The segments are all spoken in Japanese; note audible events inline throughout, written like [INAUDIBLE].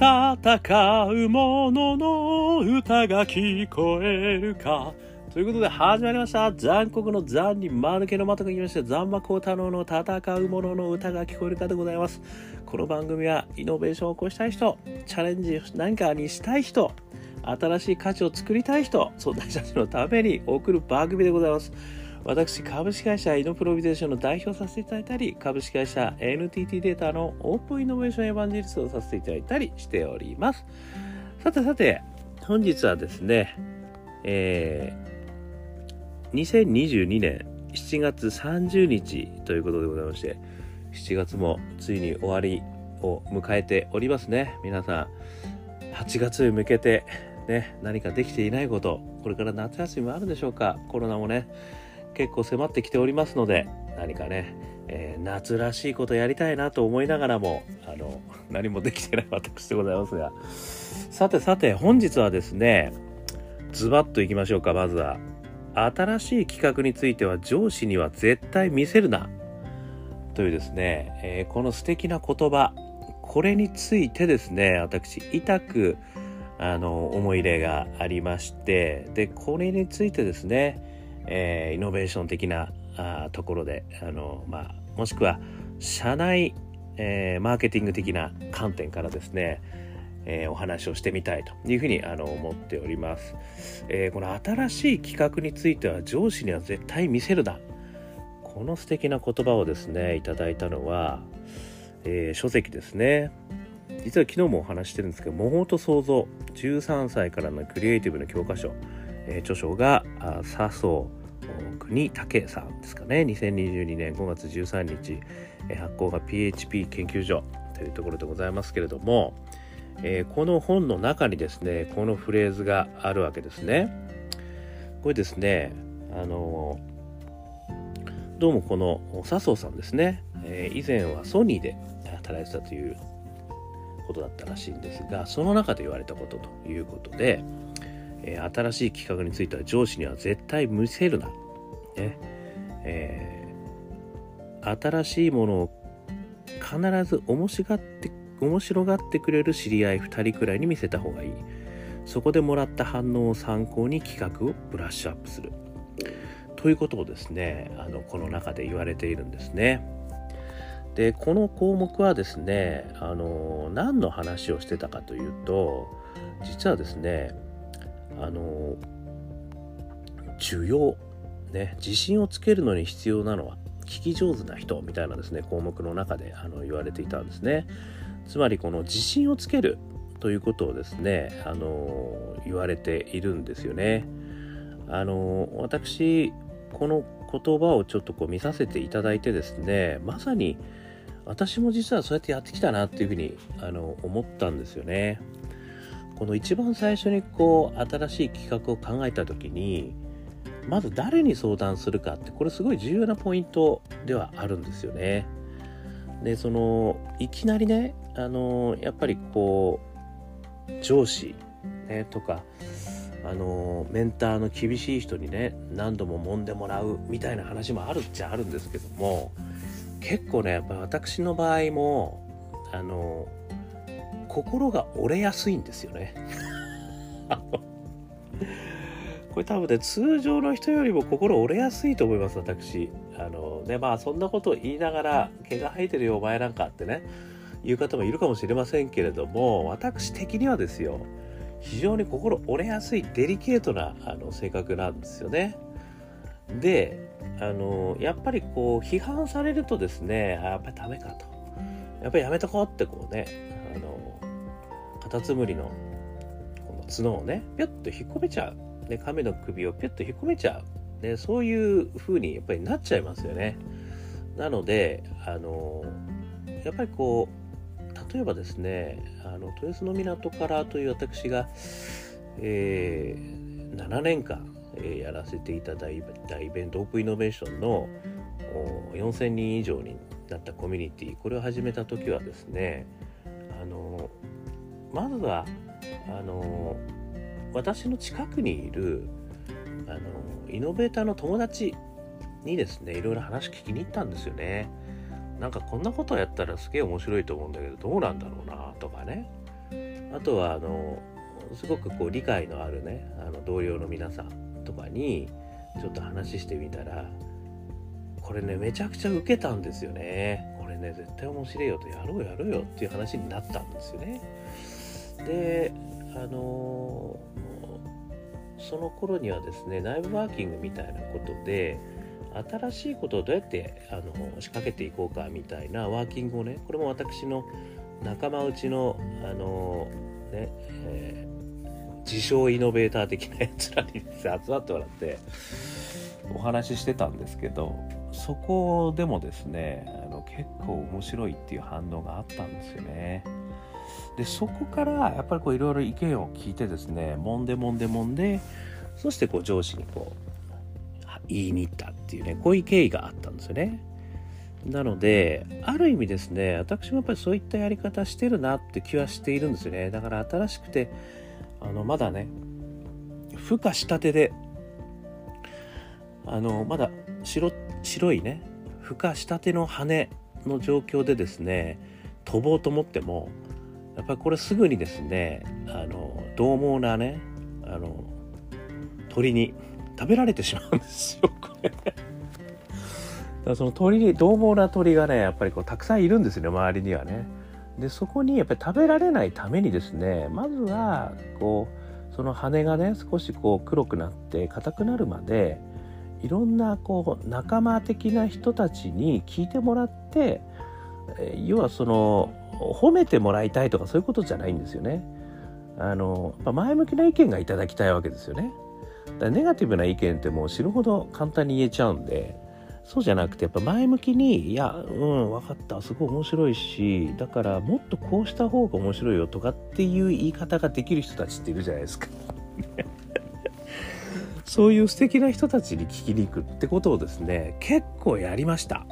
戦う者の歌が聞こえるか。ということで始まりました。残酷の残に間抜けの的が来まして残魔高太郎の戦う者の歌が聞こえるかでございます。この番組はイノベーションを起こしたい人チャレンジ何かにしたい人新しい価値を作りたい人そんな人たちのために送る番組でございます。私、株式会社イノプロビゼーションの代表させていただいたり、株式会社 NTT データのオープンイノベーションエヴァンジェリストをさせていただいたりしております。さてさて、本日はですね、えー、2022年7月30日ということでございまして、7月もついに終わりを迎えておりますね。皆さん、8月に向けてね、何かできていないこと、これから夏休みもあるんでしょうか？コロナもね、結構迫ってきておりますので何かね、えー、夏らしいことやりたいなと思いながらもあの [LAUGHS] 何もできてない私でございますが。さてさて本日はですねズバッといきましょうかまずは。新しい企画については上司には絶対見せるな。というですね、えー、この素敵な言葉これについてですね私痛くあの思い入れがありましてでこれについてですねえー、イノベーション的なあところであの、まあ、もしくは社内、えー、マーケティング的な観点からですね、えー、お話をしてみたいというふうにあの思っております、えー、この新しい企画については上司には絶対見せるな。この素敵な言葉をですねいただいたのは、え書籍ですね。実は昨日もお話してるんですけど「模倣と創造13歳からのクリエイティブの教科書」え著書が笹生国武さんですかね。2022年5月13日、え発行が PHP 研究所というところでございますけれども、えー、この本の中にですねこのフレーズがあるわけですね。これですねあのどうもこの笹生さんですね、えー、以前はソニーで働いてたということだったらしいんですがその中で言われたことということで、えー、新しい企画については上司には絶対見せるな。ねえー、新しいものを必ず面白がって面白がってくれる知り合い2人くらいに見せた方がいい。そこでもらった反応を参考に企画をブラッシュアップする。ということをですね、あのこの中で言われているんですね。で、この項目はですね、あの何の話をしてたかというと、実はですね、あの需要ね自信をつけるのに必要なのは聞き上手な人みたいなですね項目の中であの言われていたんですね。つまりこの自信をつけるということをですねあの言われているんですよね。あの私この言葉をちょっとこう見させていただいてですねまさに私も実はそうやってやってきたなっていうふうにあの思ったんですよね。この一番最初にこう新しい企画を考えた時にまず誰に相談するかってこれすごい重要なポイントではあるんですよね。でそのいきなりねあのやっぱりこう上司、ね、とかあのメンターの厳しい人にね何度も揉んでもらうみたいな話もあるっちゃあるんですけども結構ねやっぱ私の場合もあの心が折れやすいんですよね。[LAUGHS] これ多分ね通常の人よりも心折れやすいと思います私。あのねまあそんなことを言いながら毛が生えてるよお前なんかってね言う方もいるかもしれませんけれども私的にはですよ非常に心折れやすいデリケートなあの性格なんですよね。であのやっぱりこう批判されるとですねやっぱりダメかとやっぱりやめとこうってこうねカタツムリのこの角をねピュッと引っ込めちゃう、ね、亀の首をピュッと引っ込めちゃう、ね、そういう風にやっぱりなっちゃいますよね。なのであのやっぱりこう例えばですねあの豊洲の港からという私が、えー、7年間、え、やらせていただいたイベントオープンイノベーションの4000人以上になったコミュニティこれを始めた時はですねまずはあの私の近くにいるあのイノベーターの友達にですねいろいろ話聞きに行ったんですよね。なんかこんなことやったらすげえ面白いと思うんだけどどうなんだろうなとかね。あとはあのすごくこう理解のあるねあの同僚の皆さんとかにちょっと話してみたらこれねめちゃくちゃ受けたんですよね。これね絶対面白いよとやろうやろうよっていう話になったんですよね。であのその頃にはですね内部ワーキングみたいなことで新しいことをどうやってあの仕掛けていこうかみたいなワーキングをねこれも私の仲間内のあのね、えー、自称イノベーター的なやつらに集まってもらってお話ししてたんですけどそこでもですねあの結構面白いっていう反応があったんですよね。でそこからやっぱりこういろいろ意見を聞いてですねもんでもんでもんでそしてこう上司にこう言いに行ったっていうねこういう経緯があったんですよね。なのである意味ですね私もやっぱりそういったやり方してるなって気はしているんですよねだから新しくてあのまだね孵化したてであのまだ白白いね孵化したての羽の状況でですね飛ぼうと思ってもやっぱりこれすぐにですねあの獰猛なねあの鳥に食べられてしまうんですよこれ。[LAUGHS] だその鳥に獰猛な鳥がねやっぱりこうたくさんいるんですね周りにはね。でそこにやっぱり食べられないためにですねまずはこうその羽がね少しこう黒くなって硬くなるまでいろんなこう仲間的な人たちに聞いてもらって要はその褒めてもらいたいとかそういうことじゃないんですよね。あの前向きな意見がいただきたいわけですよね。だからネガティブな意見ってもう知るほど簡単に言えちゃうんでそうじゃなくてやっぱ前向きにいやうん分かったすごい面白いしだからもっとこうした方が面白いよとかっていう言い方ができる人たちっているじゃないですか。[LAUGHS] そういう素敵な人たちに聞きに行くってことをですね結構やりました。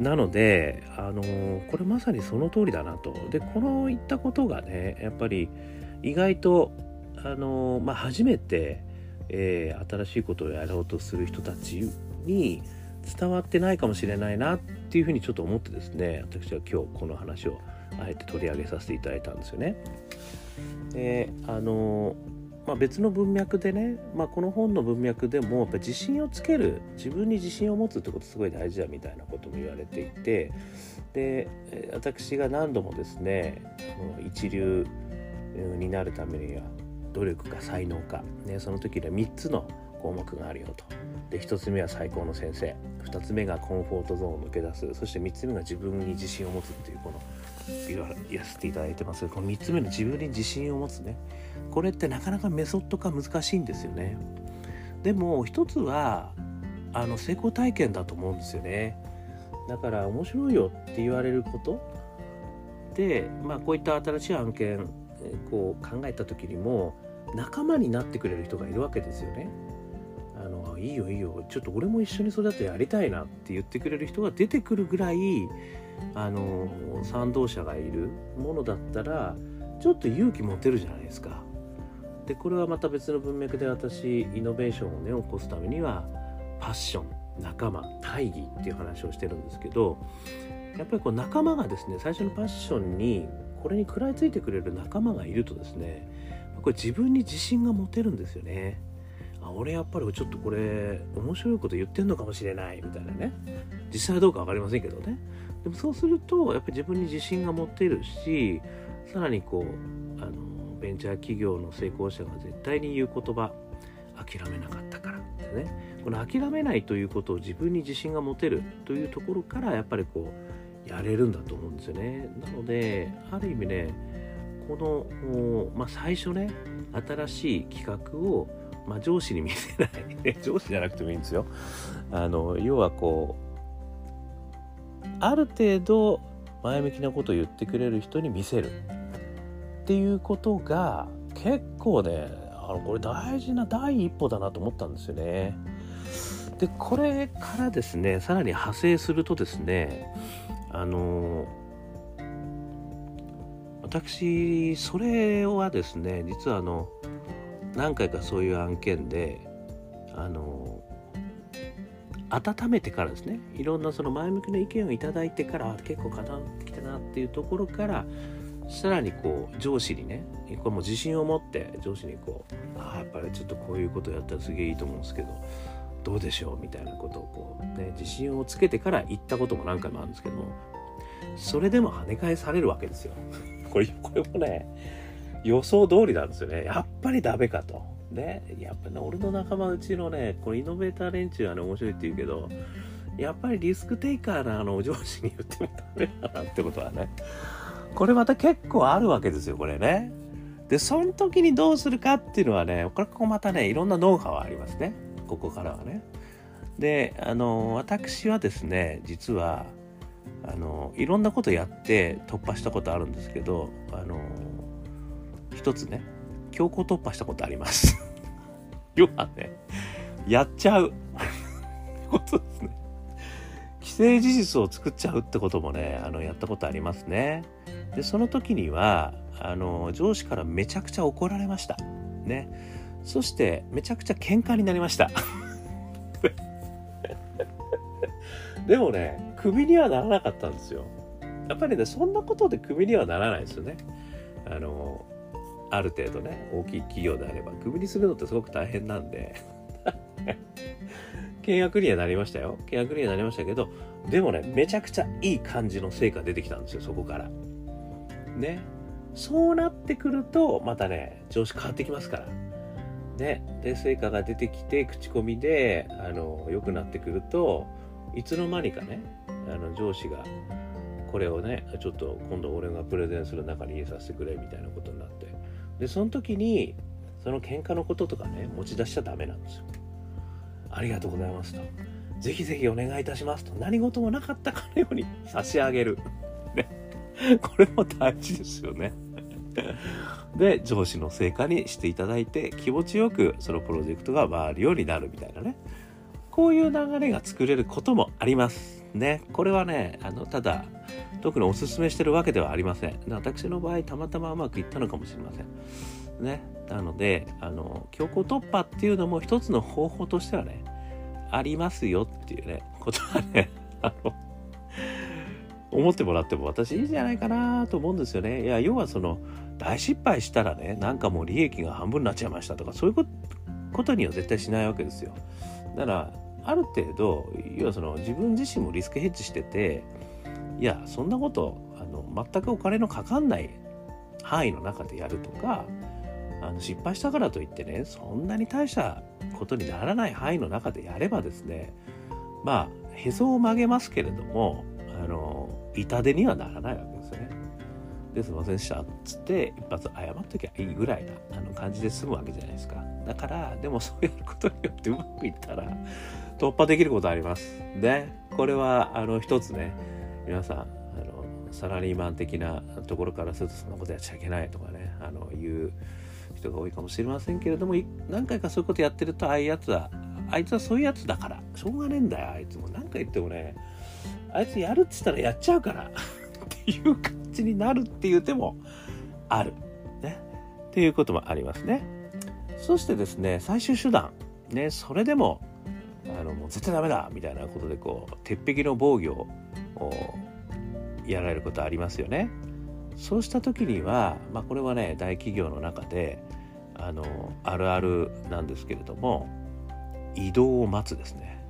なので、あの、これまさにその通りだなと。で、この言ったことがね、やっぱり意外と、あの、まあ、初めて、えー、新しいことをやろうとする人たちに伝わってないかもしれないなっていうふうにちょっと思ってですね私は今日この話をあえて取り上げさせていただいたんですよね。であのまあ、別の文脈でね、まあ、この本の文脈でもやっぱ自信をつける自分に自信を持つってことすごい大事だみたいなことも言われていてで私が何度もですね一流になるためには努力か才能か、ね、その時には3つの項目があるよと。で1つ目は最高の先生2つ目がコンフォートゾーンを抜け出すそして3つ目が自分に自信を持つっていうこの言わせていただいてます。この3つ目の自分に自信を持つね。これってなかなかメソッド化難しいんですよね。でも一つはあの成功体験だと思うんですよね。だから面白いよって言われること。でまあこういった新しい案件こう考えた時にも仲間になってくれる人がいるわけですよね。あのいいよいいよ。ちょっと俺も一緒にそれだとやりたいなって言ってくれる人が出てくるぐらいあの賛同者がいるものだったらちょっと勇気持てるじゃないですか。でこれはまた別の文脈で私イノベーションをね起こすためにはパッション仲間大義っていう話をしてるんですけどやっぱりこう仲間がですね最初のパッションにこれに食らいついてくれる仲間がいるとですねこれ自分に自信が持てるんですよね。あ俺やっぱりちょっとこれ面白いこと言ってんのかもしれないみたいなね実際はどうか分かりませんけどねでもそうするとやっぱり自分に自信が持てるしさらにこうあのベンチャー企業の成功者が絶対に言う言葉諦めなかったからってね。この諦めないということを自分に自信が持てるというところからやっぱりこうやれるんだと思うんですよね。なのである意味ねこの、まあ、最初ね新しい企画をまあ、上司に見せない、[LAUGHS] 上司じゃなくてもいいんですよ。あの要はこうある程度前向きなことを言ってくれる人に見せるっていうことが結構ねあのこれ大事な第一歩だなと思ったんですよね。でこれからですねさらに派生するとですねあの私それはですね実はあの何回かそういう案件であの温めてからですねいろんなその前向きな意見をいただいてから結構固まってきたなっていうところからさらにこう上司にねこれも自信を持って上司にこう「ああやっぱりちょっとこういうことやったらすげえいいと思うんですけどどうでしょう?」みたいなことをこうね自信をつけてから言ったことも何回もあるんですけどもそれでも跳ね返されるわけですよ。[LAUGHS] これこれもね予想通りなんですよね。やっぱりダメかと。ね、やっぱね、俺の仲間うちのね、これイノベーター連中はね、面白いって言うけど、やっぱりリスクテイカーなあの上司に言ってもダメだなってことはね、[LAUGHS] これまた結構あるわけですよ、これね。で、その時にどうするかっていうのはね、これここまたね、いろんなノウハウありますね。ここからはね。で、あの、私はですね、実は、あの、いろんなことやって突破したことあるんですけど、あの、一つね、強行突破したことあります。[LAUGHS] 要はね、やっちゃう。[LAUGHS] ことですね。既成事実を作っちゃうってこともね、あの、やったことありますね。で、その時には、あの、上司からめちゃくちゃ怒られました。ね。そして、めちゃくちゃ喧嘩になりました。[LAUGHS] でもね、クビにはならなかったんですよ。やっぱりね、そんなことでクビにはならないですよね。あの、ある程度ね大きい企業であればクビにするのってすごく大変なんで。[LAUGHS] 契約にはなりましたよ。契約にはなりましたけどでもねめちゃくちゃいい感じの成果出てきたんですよそこから。ね。そうなってくるとまたね調子変わってきますから。ね。で成果が出てきて口コミであの良くなってくるといつの間にかねあの上司がこれをねちょっと今度俺がプレゼンする中に入れさせてくれみたいなことになってでその時にその喧嘩のこととかね持ち出しちゃダメなんですよ。ありがとうございますと。ぜひぜひお願いいたしますと。何事もなかったかのように [LAUGHS] 差し上げる。ね。これも大事ですよね。[LAUGHS] で上司の成果にしていただいて気持ちよくそのプロジェクトが回るようになるみたいなね。こういう流れが作れることもあります。ねこれはねあのただ特にお勧めしてるわけではありません。私の場合たまたまうまくいったのかもしれません。ねなのであの強行突破っていうのも一つの方法としてはねありますよっていうねことはね [LAUGHS] あの思ってもらっても私いいんじゃないかなと思うんですよね。いや要はその大失敗したらねなんかもう利益が半分になっちゃいましたとかそういうことには絶対しないわけですよ。だからある程度要はその自分自身もリスクヘッジしてていやそんなことあの全くお金のかかんない範囲の中でやるとかあの失敗したからといってねそんなに大したことにならない範囲の中でやればですねまあへそを曲げますけれどもあの痛手にはならないわけですよね。ですいませんでしたっつって一発謝っときゃいいぐらいなあの感じで済むわけじゃないですか。だからでもそうやることによってうまくいったら突破できることあります。でこれはあの一つね皆さんあのサラリーマン的なところからするとそんなことやっちゃいけないとかねあの言う人が多いかもしれませんけれども何回かそういうことやってるとああいうやつはあいつはそういうやつだからしょうがねえんだよあいつも。何か言ってもねあいつやるっつったらやっちゃうから [LAUGHS] っていう感じになるっていう手もある。ね。っていうこともありますね。そしてですね最終手段。ねそれでもあのもう絶対ダメだみたいなことでこう鉄壁の防御をやられることありますよね。そうした時には、まあ、これはね大企業の中であのあるあるなんですけれども移動を待つですね。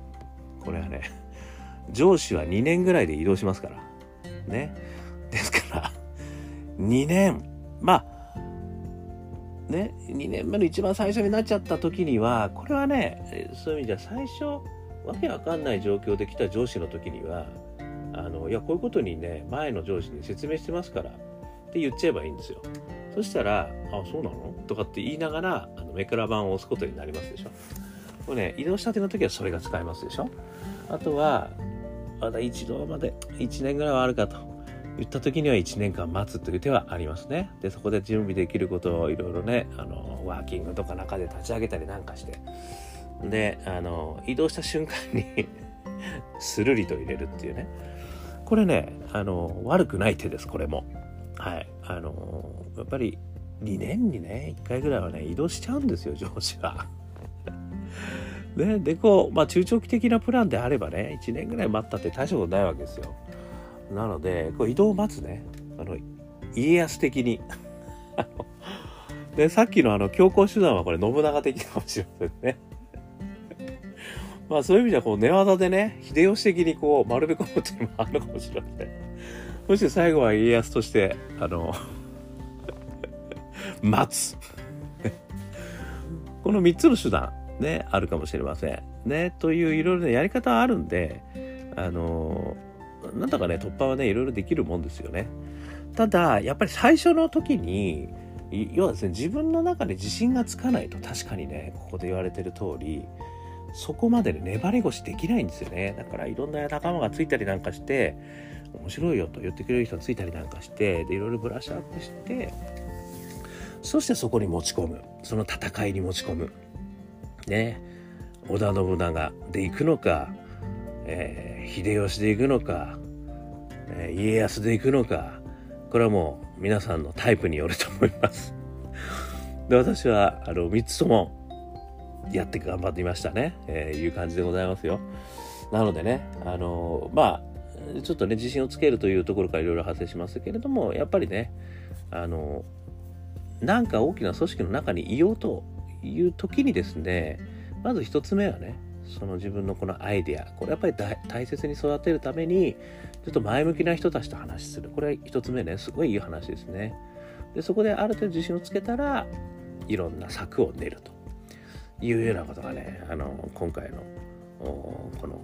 これはね上司は2年ぐらいで移動しますから。ね。ですから2年まあね、2年目の一番最初になっちゃった時には、これはね、そういう意味じゃ最初、わけわかんない状況で来た上司の時には、あの、いや、こういうことにね、前の上司に説明してますからって言っちゃえばいいんですよ。そしたら、あ、そうなの？とかって言いながら、あのメクラ板を押すことになりますでしょ。これね、移動したての時はそれが使えますでしょ。あとは、まだ一度まで1年ぐらいはあるかと。言った時には1年間待つという手はありますね。で、そこで準備できることをいろいろね、あの、ワーキングとか中で立ち上げたりなんかして、で、あの、移動した瞬間に [LAUGHS] スルリと入れるっていうね。これね、あの、悪くない手です、これも。はい。あの、やっぱり2年にね、1回ぐらいはね、移動しちゃうんですよ、上司は。[LAUGHS] ね、で、こう、まあ、中長期的なプランであればね、1年ぐらい待ったって大したことないわけですよ。なので、こう移動を待つね、あの、家康的に。で、さっきのあの強行手段はこれ信長的かもしれませんね。まあそういう意味ではこう寝技でね、秀吉的にこう丸め込むっていうのもあるのかもしれません。そして最後は家康として、あの [LAUGHS] 待つ。この3つの手段、ね、あるかもしれません。ね、といういろいろなやり方はあるんで、あのなんだかね、突破はね、いろいろできるもんですよね。ただ、やっぱり最初の時に、要はですね、自分の中で自信がつかないと確かにね、ここで言われてる通り、そこまでね、粘り腰できないんですよね。だからいろんな仲間がついたりなんかして、面白いよと言ってくれる人がついたりなんかして、で、いろいろブラッシュアップして、そしてそこに持ち込む。その戦いに持ち込む。ね。織田信長で行くのか、えー、秀吉で行くのか、え、家康で行くのか、これはもう皆さんのタイプによると思います。[LAUGHS] で、私は、あの、3つともやって頑張っていましたね。えー、いう感じでございますよ。なのでね、あのまあ、ちょっとね、自信をつけるというところからいろいろ発生しますけれども、やっぱりね、あのなんか大きな組織の中にいようという時にですね、まず一つ目はね、その自分のこのアイデア、これやっぱり大切に育てるために、ちょっと前向きな人たちと話する。これ一つ目ね、すごいいい話ですね。で、そこである程度自信をつけたら、いろんな策を練るというようなことがね、あの、今回の、この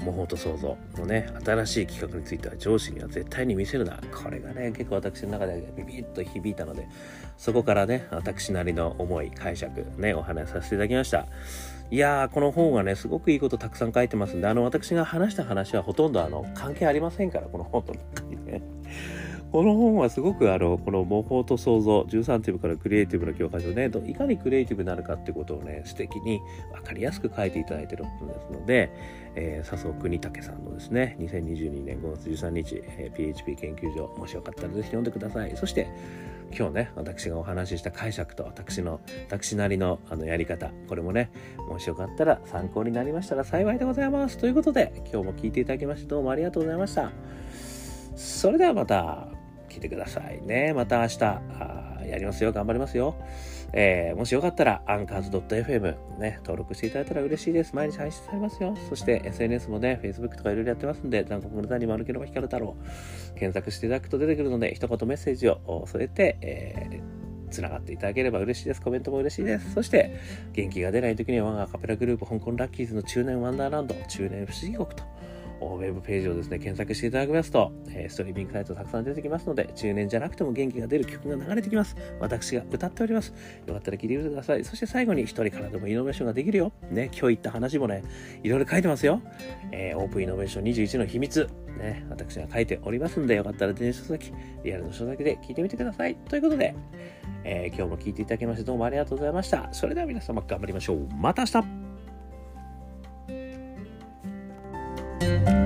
模倣と想像のね新しい企画については上司には絶対に見せるな。これがね結構私の中でビビッと響いたのでそこからね私なりの思い解釈ねお話しさせていただきました。いやーこの本がねすごくいいことたくさん書いてますんであの私が話した話はほとんどあの関係ありませんからこの本の中にねこの本はすごくあの、この模倣と想像、13テーブからクリエイティブの教科書で、いかにクリエイティブになるかってことをね、素敵に分かりやすく書いていただいている本ですので、えー、笹生国武さんのですね、2022年5月13日、えー、PHP 研究所、もしよかったらぜひ読んでください。そして、今日ね、私がお話しした解釈と私の、私なりのあのやり方、これもね、もしよかったら参考になりましたら幸いでございます。ということで、今日も聞いていただきましてどうもありがとうございました。それではまた。聞いてくださいね。また明日、やりますよ。頑張りますよ。えー、もしよかったら、アンカーズ .fm ね、登録していただいたら嬉しいです。毎日配信されますよ。そして SNS もね、Facebook とかいろいろやってますんで、残酷の谷丸ければ光る太郎、検索していただくと出てくるので、一言メッセージを添えて、えーつながっていただければ嬉しいです。コメントも嬉しいです。そして、元気が出ない時には我がカペラグループ香港ラッキーズの中年ワンダーランド、中年不思議国とウェブページをですね、検索していただきますと、え、ストリーミングサイトたくさん出てきますので、中年じゃなくても元気が出る曲が流れてきます。私が歌っております。よかったら聴いてみてください。そして最後に一人からでもイノベーションができるよ。ね、今日言った話もね、いろいろ書いてますよ。えー、オープンイノベーション21の秘密。ね、私が書いておりますんで、よかったら電子書籍、リアルの書籍で聞いてみてください。ということで、えー、今日も聞いていただきましてどうもありがとうございました。それでは皆様頑張りましょう。また明日 Thank you.